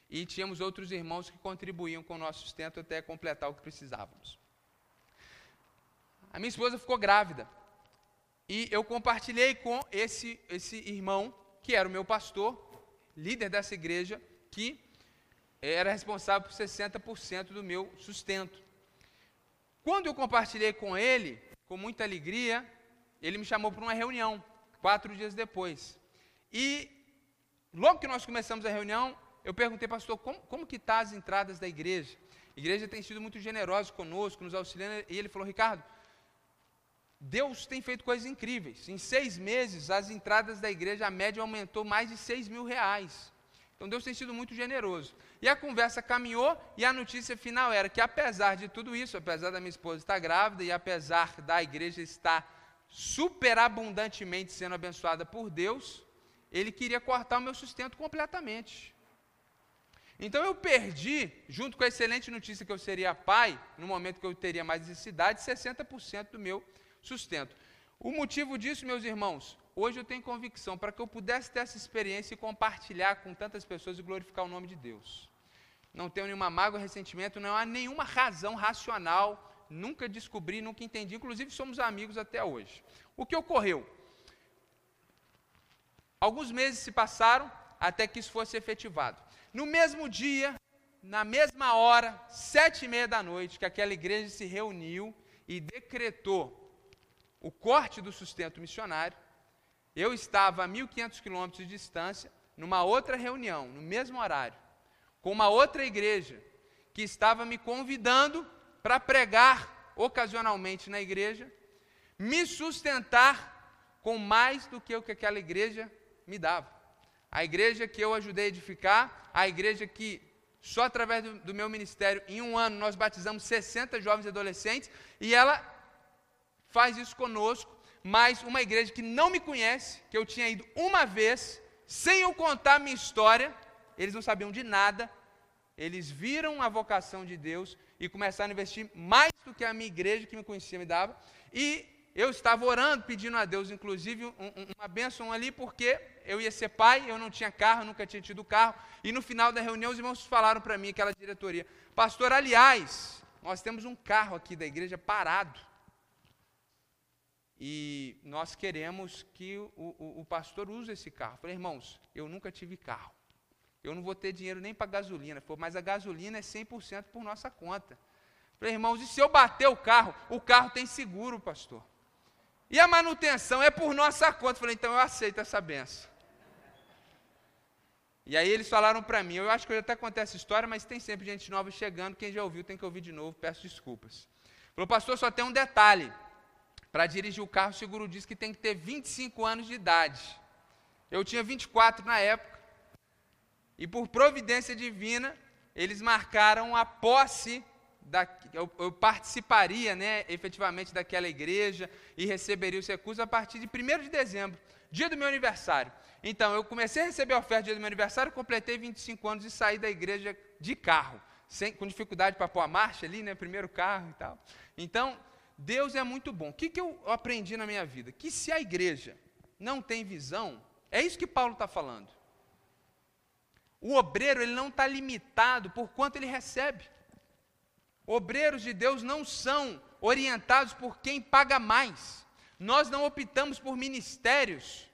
E tínhamos outros irmãos que contribuíam com o nosso sustento até completar o que precisávamos. A minha esposa ficou grávida. E eu compartilhei com esse, esse irmão, que era o meu pastor, líder dessa igreja, que era responsável por 60% do meu sustento. Quando eu compartilhei com ele, com muita alegria, ele me chamou para uma reunião, quatro dias depois. E logo que nós começamos a reunião, eu perguntei, pastor, como, como que está as entradas da igreja? A igreja tem sido muito generosa conosco, nos auxiliando, e ele falou, Ricardo, Deus tem feito coisas incríveis. Em seis meses, as entradas da igreja, a média aumentou mais de seis mil reais. Então Deus tem sido muito generoso. E a conversa caminhou e a notícia final era que apesar de tudo isso, apesar da minha esposa estar grávida e apesar da igreja estar superabundantemente sendo abençoada por Deus, ele queria cortar o meu sustento completamente. Então eu perdi, junto com a excelente notícia que eu seria pai, no momento que eu teria mais necessidade, 60% do meu sustento. O motivo disso, meus irmãos, hoje eu tenho convicção, para que eu pudesse ter essa experiência e compartilhar com tantas pessoas e glorificar o nome de Deus. Não tenho nenhuma mágoa, ressentimento, não há nenhuma razão racional, nunca descobri, nunca entendi, inclusive somos amigos até hoje. O que ocorreu? Alguns meses se passaram até que isso fosse efetivado. No mesmo dia, na mesma hora, sete e meia da noite, que aquela igreja se reuniu e decretou o corte do sustento missionário, eu estava a 1.500 quilômetros de distância, numa outra reunião, no mesmo horário, com uma outra igreja, que estava me convidando para pregar ocasionalmente na igreja, me sustentar com mais do que o que aquela igreja me dava. A igreja que eu ajudei a edificar, a igreja que só através do, do, meu ministério, em um ano, nós batizamos 60 jovens adolescentes, e ela faz isso conosco, mas uma igreja que não me conhece, que eu tinha ido uma vez, sem eu contar a minha história, eles não sabiam de nada, eles viram a vocação de Deus e começaram a investir mais do que a minha igreja que me conhecia me dava, e eu estava orando, pedindo a Deus, inclusive, um, um, uma bênção ali, porque eu ia ser pai, eu não tinha carro, nunca tinha tido carro, e no final da reunião os irmãos falaram para mim, aquela diretoria, pastor, aliás, nós temos um carro aqui da igreja parado, e nós queremos que o, o, o pastor use esse carro. Eu falei, irmãos, eu nunca tive carro. Eu não vou ter dinheiro nem para gasolina. Falei, mas a gasolina é 100% por nossa conta. Eu falei, irmãos, e se eu bater o carro? O carro tem seguro, pastor. E a manutenção é por nossa conta. Eu falei, então eu aceito essa benção. E aí eles falaram para mim, eu acho que eu até contei essa história, mas tem sempre gente nova chegando, quem já ouviu tem que ouvir de novo, peço desculpas. Falou, pastor, só tem um detalhe. Para dirigir o carro, o seguro diz que tem que ter 25 anos de idade. Eu tinha 24 na época. E por providência divina, eles marcaram a posse da, eu, eu, participaria, né, efetivamente daquela igreja e receberia os recursos a partir de 1 de dezembro, dia do meu aniversário. Então, eu comecei a receber a oferta dia do meu aniversário, completei 25 anos e saí da igreja de carro, sem, com dificuldade para pôr a marcha ali, né, primeiro carro e tal. Então, Deus é muito bom. O que, que eu aprendi na minha vida? Que se a igreja não tem visão, é isso que Paulo está falando. O obreiro ele não está limitado por quanto ele recebe. Obreiros de Deus não são orientados por quem paga mais. Nós não optamos por ministérios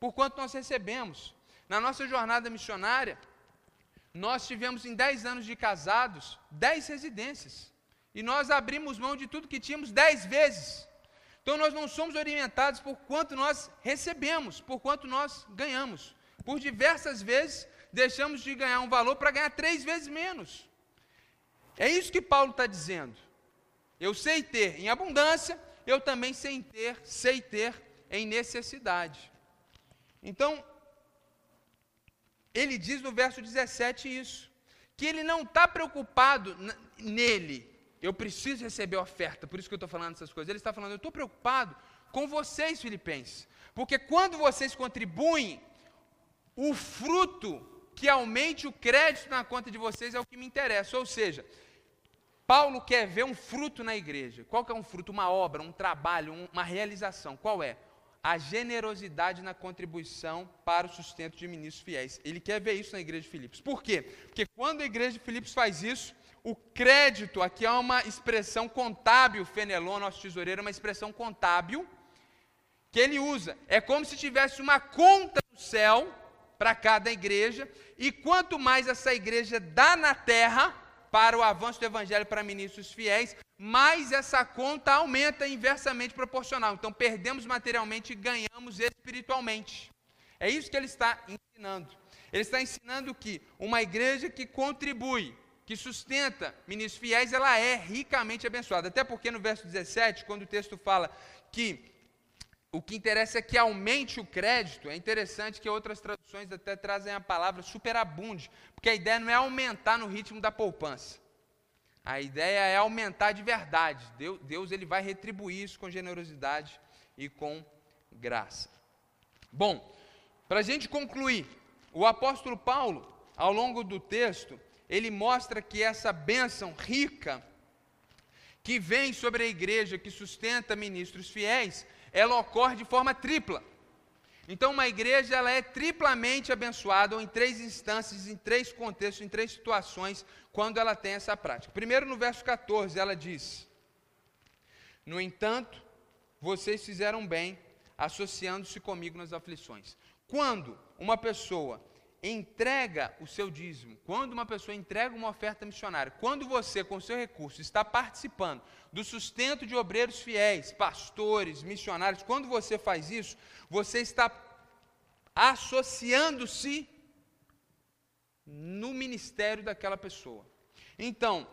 por quanto nós recebemos. Na nossa jornada missionária, nós tivemos em 10 anos de casados, 10 residências. E nós abrimos mão de tudo que tínhamos dez vezes. Então nós não somos orientados por quanto nós recebemos, por quanto nós ganhamos. Por diversas vezes deixamos de ganhar um valor para ganhar três vezes menos. É isso que Paulo está dizendo. Eu sei ter em abundância, eu também sei ter, sei ter em necessidade. Então, ele diz no verso 17 isso, que ele não está preocupado nele, eu preciso receber oferta, por isso que eu estou falando essas coisas. Ele está falando, eu estou preocupado com vocês, filipenses, porque quando vocês contribuem, o fruto que aumente o crédito na conta de vocês é o que me interessa. Ou seja, Paulo quer ver um fruto na igreja. Qual que é um fruto? Uma obra, um trabalho, uma realização. Qual é? a generosidade na contribuição para o sustento de ministros fiéis. Ele quer ver isso na igreja de Filipos. Por quê? Porque quando a igreja de Filipos faz isso, o crédito, aqui é uma expressão contábil, Fenelon, nosso tesoureiro, é uma expressão contábil que ele usa. É como se tivesse uma conta no céu para cada igreja, e quanto mais essa igreja dá na terra para o avanço do evangelho para ministros fiéis, mais essa conta aumenta inversamente proporcional. Então perdemos materialmente e ganhamos espiritualmente. É isso que ele está ensinando. Ele está ensinando que uma igreja que contribui, que sustenta ministros fiéis, ela é ricamente abençoada. Até porque no verso 17, quando o texto fala que o que interessa é que aumente o crédito. É interessante que outras traduções até trazem a palavra superabunde, porque a ideia não é aumentar no ritmo da poupança. A ideia é aumentar de verdade. Deus, Deus ele vai retribuir isso com generosidade e com graça. Bom, para a gente concluir, o apóstolo Paulo, ao longo do texto, ele mostra que essa bênção rica que vem sobre a igreja, que sustenta ministros fiéis, ela ocorre de forma tripla. Então, uma igreja ela é triplamente abençoada, ou em três instâncias, em três contextos, em três situações, quando ela tem essa prática. Primeiro, no verso 14, ela diz: No entanto, vocês fizeram bem associando-se comigo nas aflições. Quando uma pessoa entrega o seu dízimo, quando uma pessoa entrega uma oferta missionária, quando você, com seu recurso, está participando do sustento de obreiros fiéis, pastores, missionários, quando você faz isso, você está associando-se no ministério daquela pessoa. Então,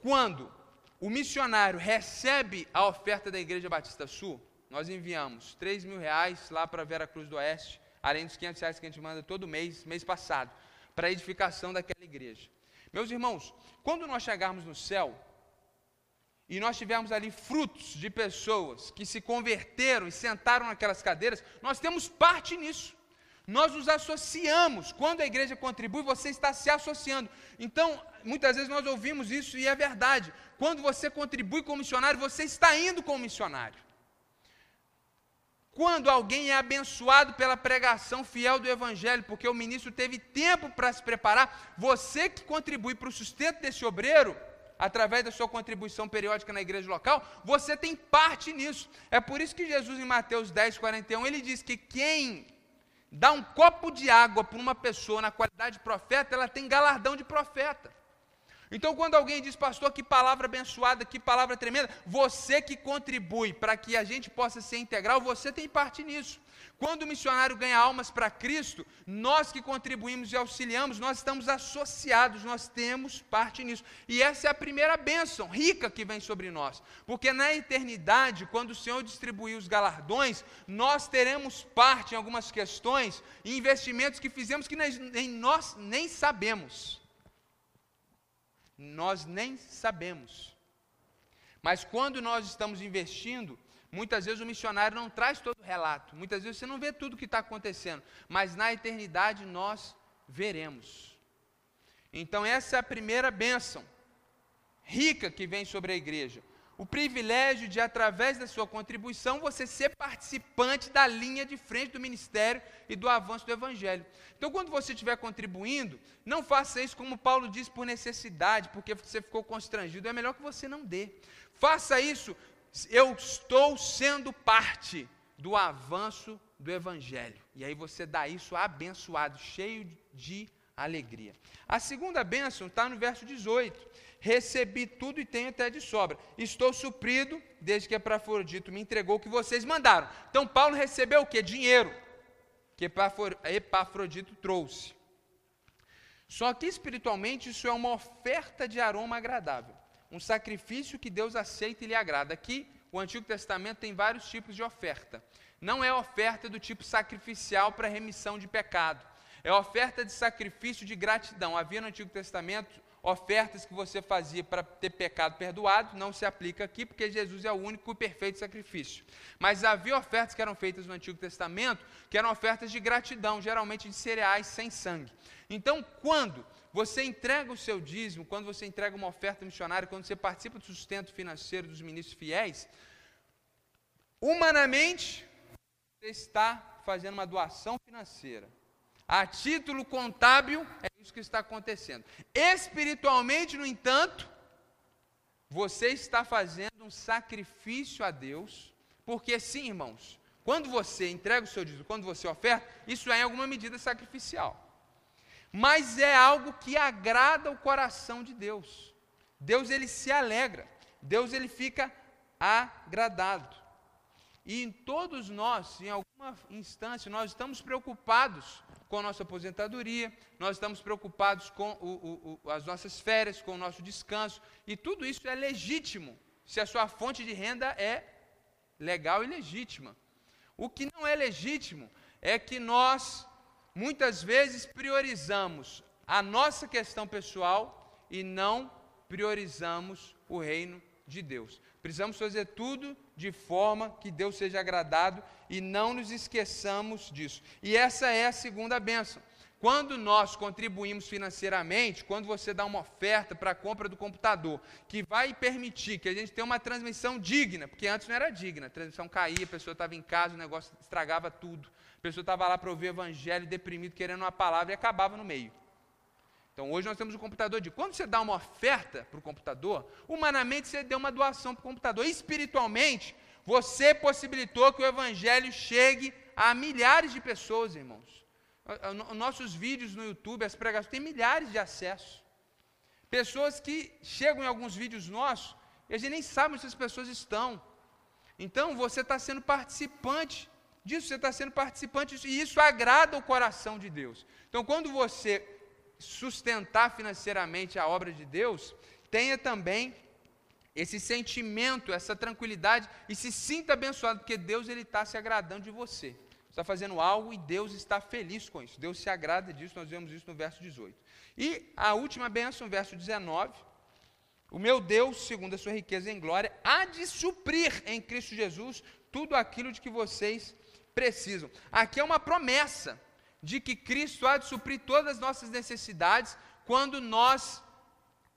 quando o missionário recebe a oferta da Igreja Batista Sul, nós enviamos 3 mil reais lá para Vera Cruz do Oeste, além dos 500 reais que a gente manda todo mês, mês passado, para a edificação daquela igreja. Meus irmãos, quando nós chegarmos no céu, e nós tivermos ali frutos de pessoas que se converteram e sentaram naquelas cadeiras, nós temos parte nisso. Nós nos associamos. Quando a igreja contribui, você está se associando. Então, muitas vezes nós ouvimos isso e é verdade. Quando você contribui como missionário, você está indo como missionário. Quando alguém é abençoado pela pregação fiel do Evangelho, porque o ministro teve tempo para se preparar, você que contribui para o sustento desse obreiro, através da sua contribuição periódica na igreja local, você tem parte nisso. É por isso que Jesus, em Mateus 10, 41, ele diz que quem dá um copo de água para uma pessoa na qualidade de profeta, ela tem galardão de profeta. Então, quando alguém diz, pastor, que palavra abençoada, que palavra tremenda, você que contribui para que a gente possa ser integral, você tem parte nisso. Quando o missionário ganha almas para Cristo, nós que contribuímos e auxiliamos, nós estamos associados, nós temos parte nisso. E essa é a primeira bênção rica que vem sobre nós. Porque na eternidade, quando o Senhor distribuir os galardões, nós teremos parte em algumas questões investimentos que fizemos que nem nós nem sabemos nós nem sabemos. Mas quando nós estamos investindo, muitas vezes o missionário não traz todo o relato, muitas vezes você não vê tudo o que está acontecendo, mas na eternidade nós veremos. Então, essa é a primeira bênção rica que vem sobre a igreja o privilégio de, através da sua contribuição, você ser participante da linha de frente do ministério e do avanço do Evangelho. Então, quando você estiver contribuindo, não faça isso como Paulo diz, por necessidade, porque você ficou constrangido. É melhor que você não dê. Faça isso, eu estou sendo parte do avanço do Evangelho. E aí você dá isso abençoado, cheio de alegria. A segunda bênção está no verso 18 recebi tudo e tenho até de sobra. Estou suprido, desde que Epafrodito me entregou o que vocês mandaram. Então Paulo recebeu o que? Dinheiro, que Epafrodito trouxe. Só que espiritualmente isso é uma oferta de aroma agradável, um sacrifício que Deus aceita e lhe agrada. Aqui, o Antigo Testamento tem vários tipos de oferta. Não é oferta do tipo sacrificial para remissão de pecado. É oferta de sacrifício de gratidão. Havia no Antigo Testamento ofertas que você fazia para ter pecado perdoado, não se aplica aqui, porque Jesus é o único e perfeito sacrifício. Mas havia ofertas que eram feitas no Antigo Testamento, que eram ofertas de gratidão, geralmente de cereais sem sangue. Então, quando você entrega o seu dízimo, quando você entrega uma oferta missionária, quando você participa do sustento financeiro dos ministros fiéis, humanamente, você está fazendo uma doação financeira. A título contábil, que está acontecendo. Espiritualmente, no entanto, você está fazendo um sacrifício a Deus, porque sim, irmãos, quando você entrega o seu dízimo, quando você oferta, isso é em alguma medida sacrificial. Mas é algo que agrada o coração de Deus. Deus ele se alegra. Deus ele fica agradado. E em todos nós, em alguma instância, nós estamos preocupados com a nossa aposentadoria, nós estamos preocupados com o, o, as nossas férias, com o nosso descanso, e tudo isso é legítimo, se a sua fonte de renda é legal e legítima. O que não é legítimo é que nós, muitas vezes, priorizamos a nossa questão pessoal e não priorizamos o reino de Deus. Precisamos fazer tudo de forma que Deus seja agradado e não nos esqueçamos disso. E essa é a segunda bênção. Quando nós contribuímos financeiramente, quando você dá uma oferta para a compra do computador, que vai permitir que a gente tenha uma transmissão digna, porque antes não era digna, a transmissão caía, a pessoa estava em casa, o negócio estragava tudo. A pessoa estava lá para ouvir o evangelho, deprimido, querendo uma palavra e acabava no meio. Então hoje nós temos um computador de quando você dá uma oferta para o computador, humanamente você deu uma doação para o computador. Espiritualmente, você possibilitou que o evangelho chegue a milhares de pessoas, irmãos. Nossos vídeos no YouTube, as pregações, têm milhares de acessos. Pessoas que chegam em alguns vídeos nossos e a gente nem sabe onde essas pessoas estão. Então você está sendo participante disso, você está sendo participante disso, e isso agrada o coração de Deus. Então, quando você sustentar financeiramente a obra de Deus, tenha também esse sentimento, essa tranquilidade e se sinta abençoado, porque Deus ele está se agradando de você. Está fazendo algo e Deus está feliz com isso. Deus se agrada disso, nós vemos isso no verso 18. E a última bênção, verso 19. O meu Deus, segundo a sua riqueza em glória, há de suprir em Cristo Jesus tudo aquilo de que vocês precisam. Aqui é uma promessa de que Cristo há de suprir todas as nossas necessidades quando nós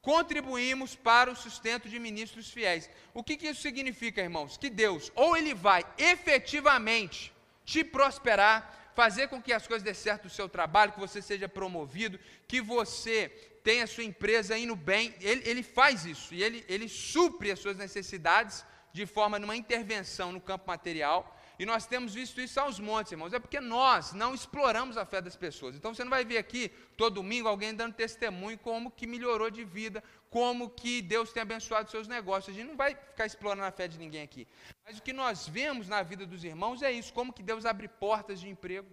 contribuímos para o sustento de ministros fiéis. O que, que isso significa, irmãos? Que Deus, ou Ele vai efetivamente te prosperar, fazer com que as coisas dê certo no seu trabalho, que você seja promovido, que você tenha a sua empresa indo bem, Ele, ele faz isso, e ele, ele supre as suas necessidades de forma numa intervenção no campo material, e nós temos visto isso aos montes, irmãos. É porque nós não exploramos a fé das pessoas. Então você não vai ver aqui todo domingo alguém dando testemunho como que melhorou de vida, como que Deus tem abençoado seus negócios. A gente não vai ficar explorando a fé de ninguém aqui. Mas o que nós vemos na vida dos irmãos é isso, como que Deus abre portas de emprego.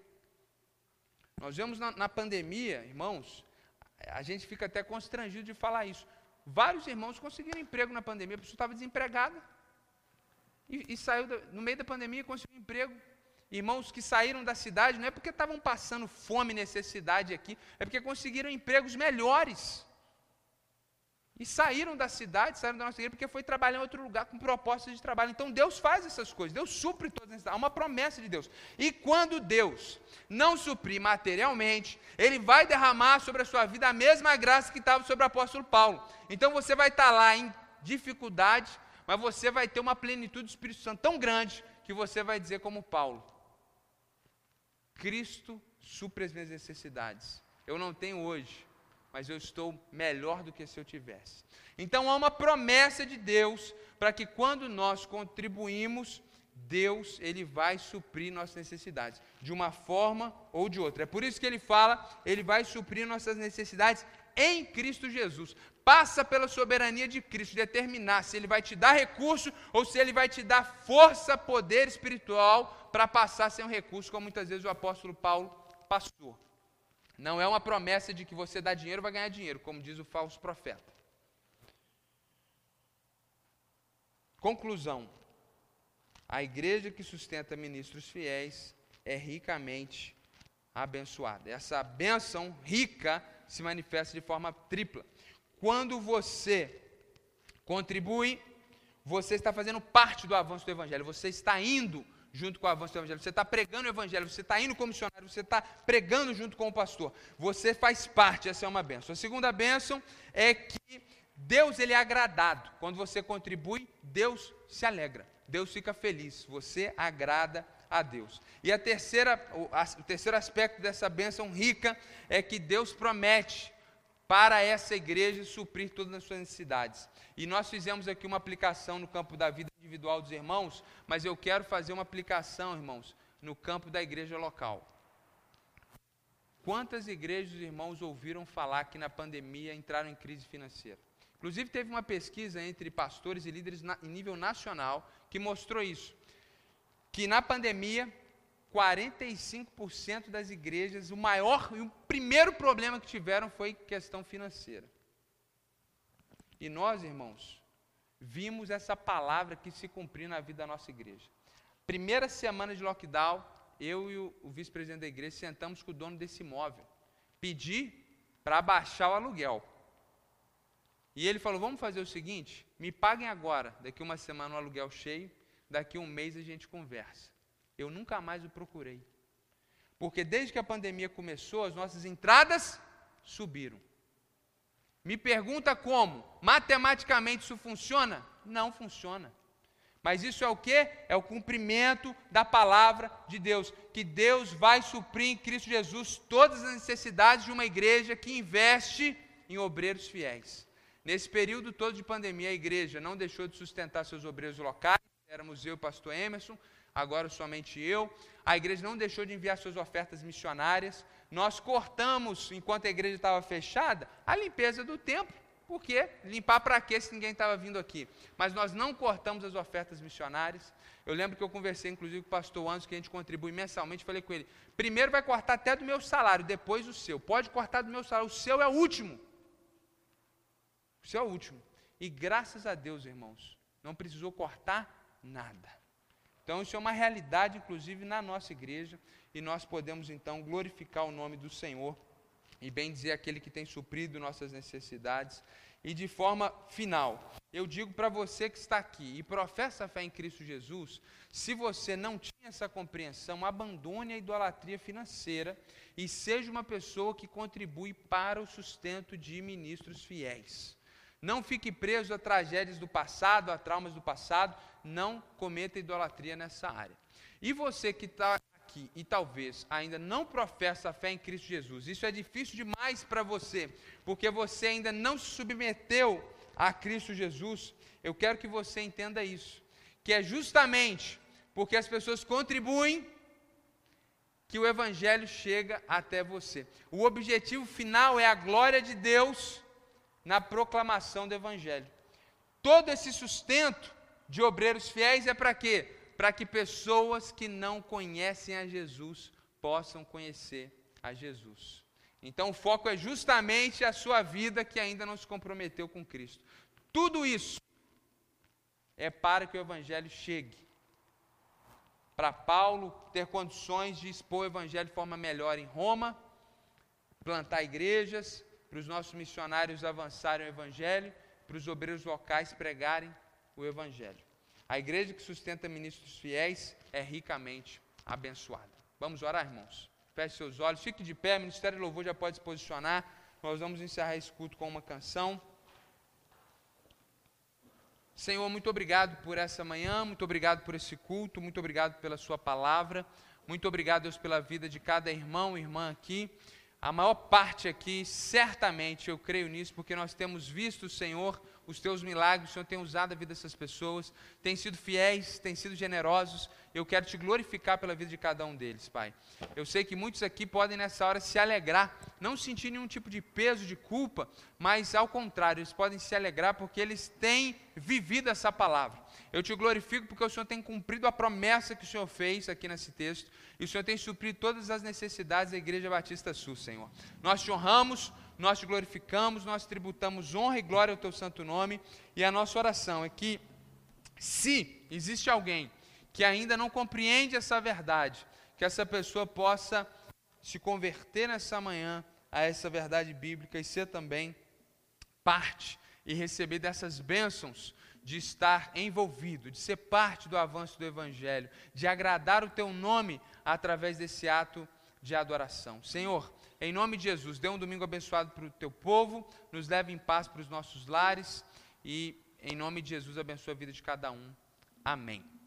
Nós vemos na, na pandemia, irmãos, a gente fica até constrangido de falar isso. Vários irmãos conseguiram emprego na pandemia, a pessoa estava desempregada. E, e saiu no meio da pandemia conseguiu um emprego. Irmãos que saíram da cidade não é porque estavam passando fome necessidade aqui, é porque conseguiram empregos melhores. E saíram da cidade, saíram da nossa igreja, porque foi trabalhar em outro lugar com propósito de trabalho. Então Deus faz essas coisas, Deus supre todas essas Há uma promessa de Deus. E quando Deus não suprir materialmente, Ele vai derramar sobre a sua vida a mesma graça que estava sobre o apóstolo Paulo. Então você vai estar lá em dificuldade, mas você vai ter uma plenitude do Espírito Santo tão grande que você vai dizer como Paulo: Cristo supre as minhas necessidades. Eu não tenho hoje, mas eu estou melhor do que se eu tivesse. Então há uma promessa de Deus para que quando nós contribuímos, Deus ele vai suprir nossas necessidades de uma forma ou de outra. É por isso que ele fala, ele vai suprir nossas necessidades em Cristo Jesus passa pela soberania de Cristo determinar se Ele vai te dar recurso ou se Ele vai te dar força, poder espiritual para passar sem um recurso, como muitas vezes o apóstolo Paulo passou. Não é uma promessa de que você dá dinheiro vai ganhar dinheiro, como diz o falso profeta. Conclusão: a igreja que sustenta ministros fiéis é ricamente abençoada. Essa benção rica se manifesta de forma tripla. Quando você contribui, você está fazendo parte do avanço do Evangelho, você está indo junto com o avanço do Evangelho, você está pregando o Evangelho, você está indo como missionário, você está pregando junto com o pastor, você faz parte, essa é uma benção. A segunda benção é que Deus ele é agradado, quando você contribui, Deus se alegra, Deus fica feliz, você agrada a Deus. E a terceira, o, a, o terceiro aspecto dessa bênção rica é que Deus promete para essa igreja suprir todas as suas necessidades. E nós fizemos aqui uma aplicação no campo da vida individual dos irmãos, mas eu quero fazer uma aplicação, irmãos, no campo da igreja local. Quantas igrejas os irmãos ouviram falar que na pandemia entraram em crise financeira? Inclusive, teve uma pesquisa entre pastores e líderes na, em nível nacional que mostrou isso. Que na pandemia, 45% das igrejas, o maior e o primeiro problema que tiveram foi questão financeira. E nós, irmãos, vimos essa palavra que se cumpriu na vida da nossa igreja. Primeira semana de lockdown, eu e o, o vice-presidente da igreja sentamos com o dono desse imóvel, pedi para baixar o aluguel. E ele falou: vamos fazer o seguinte, me paguem agora, daqui uma semana o aluguel cheio, daqui um mês a gente conversa. Eu nunca mais o procurei. Porque desde que a pandemia começou, as nossas entradas subiram. Me pergunta como? Matematicamente isso funciona? Não funciona. Mas isso é o que? É o cumprimento da palavra de Deus. Que Deus vai suprir em Cristo Jesus todas as necessidades de uma igreja que investe em obreiros fiéis. Nesse período todo de pandemia, a igreja não deixou de sustentar seus obreiros locais, éramos eu e o pastor Emerson, agora somente eu. A igreja não deixou de enviar suas ofertas missionárias. Nós cortamos, enquanto a igreja estava fechada, a limpeza do templo porque limpar para quê se ninguém estava vindo aqui? Mas nós não cortamos as ofertas missionárias. Eu lembro que eu conversei, inclusive, com o pastor Anjo, que a gente contribui mensalmente. Falei com ele: primeiro vai cortar até do meu salário, depois o seu. Pode cortar do meu salário, o seu é o último. O seu é o último. E graças a Deus, irmãos, não precisou cortar nada. Então, isso é uma realidade, inclusive, na nossa igreja. E nós podemos, então, glorificar o nome do Senhor e bem dizer aquele que tem suprido nossas necessidades. E de forma final, eu digo para você que está aqui e professa a fé em Cristo Jesus, se você não tinha essa compreensão, abandone a idolatria financeira e seja uma pessoa que contribui para o sustento de ministros fiéis. Não fique preso a tragédias do passado, a traumas do passado, não cometa idolatria nessa área. E você que está aqui e talvez ainda não professa a fé em Cristo Jesus, isso é difícil demais para você, porque você ainda não se submeteu a Cristo Jesus, eu quero que você entenda isso, que é justamente porque as pessoas contribuem que o Evangelho chega até você. O objetivo final é a glória de Deus na proclamação do Evangelho. Todo esse sustento de obreiros fiéis é para quê? para que pessoas que não conhecem a Jesus possam conhecer a Jesus. Então o foco é justamente a sua vida que ainda não se comprometeu com Cristo. Tudo isso é para que o Evangelho chegue. Para Paulo ter condições de expor o Evangelho de forma melhor em Roma, plantar igrejas, para os nossos missionários avançarem o Evangelho, para os obreiros locais pregarem o Evangelho. A igreja que sustenta ministros fiéis é ricamente abençoada. Vamos orar, irmãos? Feche seus olhos, fique de pé, Ministério de Louvor já pode se posicionar. Nós vamos encerrar esse culto com uma canção. Senhor, muito obrigado por essa manhã, muito obrigado por esse culto, muito obrigado pela Sua palavra, muito obrigado, Deus, pela vida de cada irmão e irmã aqui. A maior parte aqui, certamente, eu creio nisso, porque nós temos visto, Senhor, os teus milagres, o Senhor tem usado a vida dessas pessoas, tem sido fiéis, tem sido generosos. Eu quero te glorificar pela vida de cada um deles, Pai. Eu sei que muitos aqui podem nessa hora se alegrar, não sentir nenhum tipo de peso, de culpa, mas ao contrário, eles podem se alegrar porque eles têm vivido essa palavra. Eu te glorifico porque o Senhor tem cumprido a promessa que o Senhor fez aqui nesse texto, e o Senhor tem suprido todas as necessidades da Igreja Batista Sul, Senhor. Nós te honramos, nós te glorificamos, nós tributamos honra e glória ao teu santo nome, e a nossa oração é que, se existe alguém que ainda não compreende essa verdade, que essa pessoa possa se converter nessa manhã a essa verdade bíblica e ser também parte e receber dessas bênçãos de estar envolvido, de ser parte do avanço do Evangelho, de agradar o teu nome através desse ato de adoração. Senhor, em nome de Jesus, dê um domingo abençoado para o teu povo, nos leve em paz para os nossos lares e, em nome de Jesus, abençoe a vida de cada um. Amém.